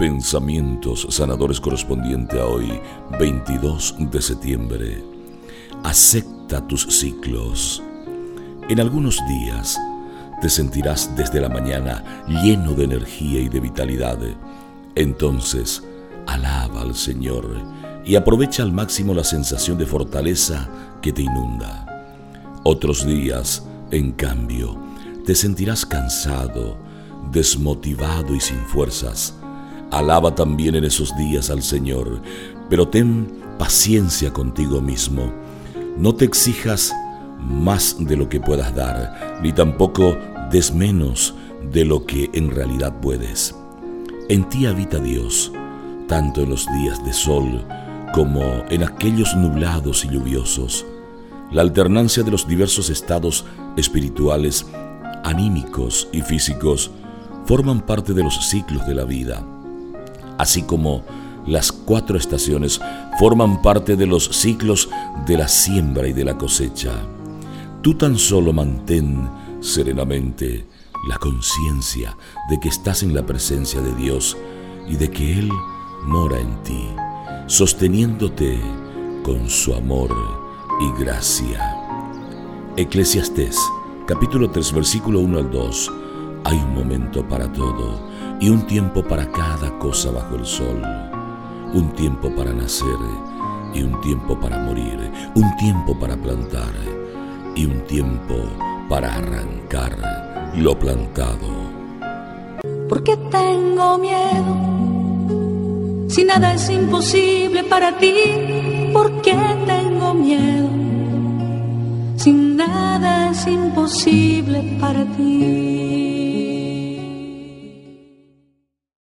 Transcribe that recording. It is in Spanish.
Pensamientos sanadores correspondiente a hoy, 22 de septiembre. Acepta tus ciclos. En algunos días te sentirás desde la mañana lleno de energía y de vitalidad. Entonces, alaba al Señor y aprovecha al máximo la sensación de fortaleza que te inunda. Otros días, en cambio, te sentirás cansado, desmotivado y sin fuerzas. Alaba también en esos días al Señor, pero ten paciencia contigo mismo. No te exijas más de lo que puedas dar, ni tampoco des menos de lo que en realidad puedes. En ti habita Dios, tanto en los días de sol como en aquellos nublados y lluviosos. La alternancia de los diversos estados espirituales, anímicos y físicos forman parte de los ciclos de la vida, así como las cuatro estaciones forman parte de los ciclos de la siembra y de la cosecha. Tú tan solo mantén serenamente la conciencia de que estás en la presencia de Dios y de que Él mora en ti, sosteniéndote con su amor y gracia. Eclesiastés capítulo 3 versículo 1 al 2. Hay un momento para todo y un tiempo para cada cosa bajo el sol. Un tiempo para nacer y un tiempo para morir. Un tiempo para plantar y un tiempo para arrancar lo plantado. ¿Por qué tengo miedo? Si nada es imposible para ti, ¿por qué tengo miedo? Si nada es imposible para ti.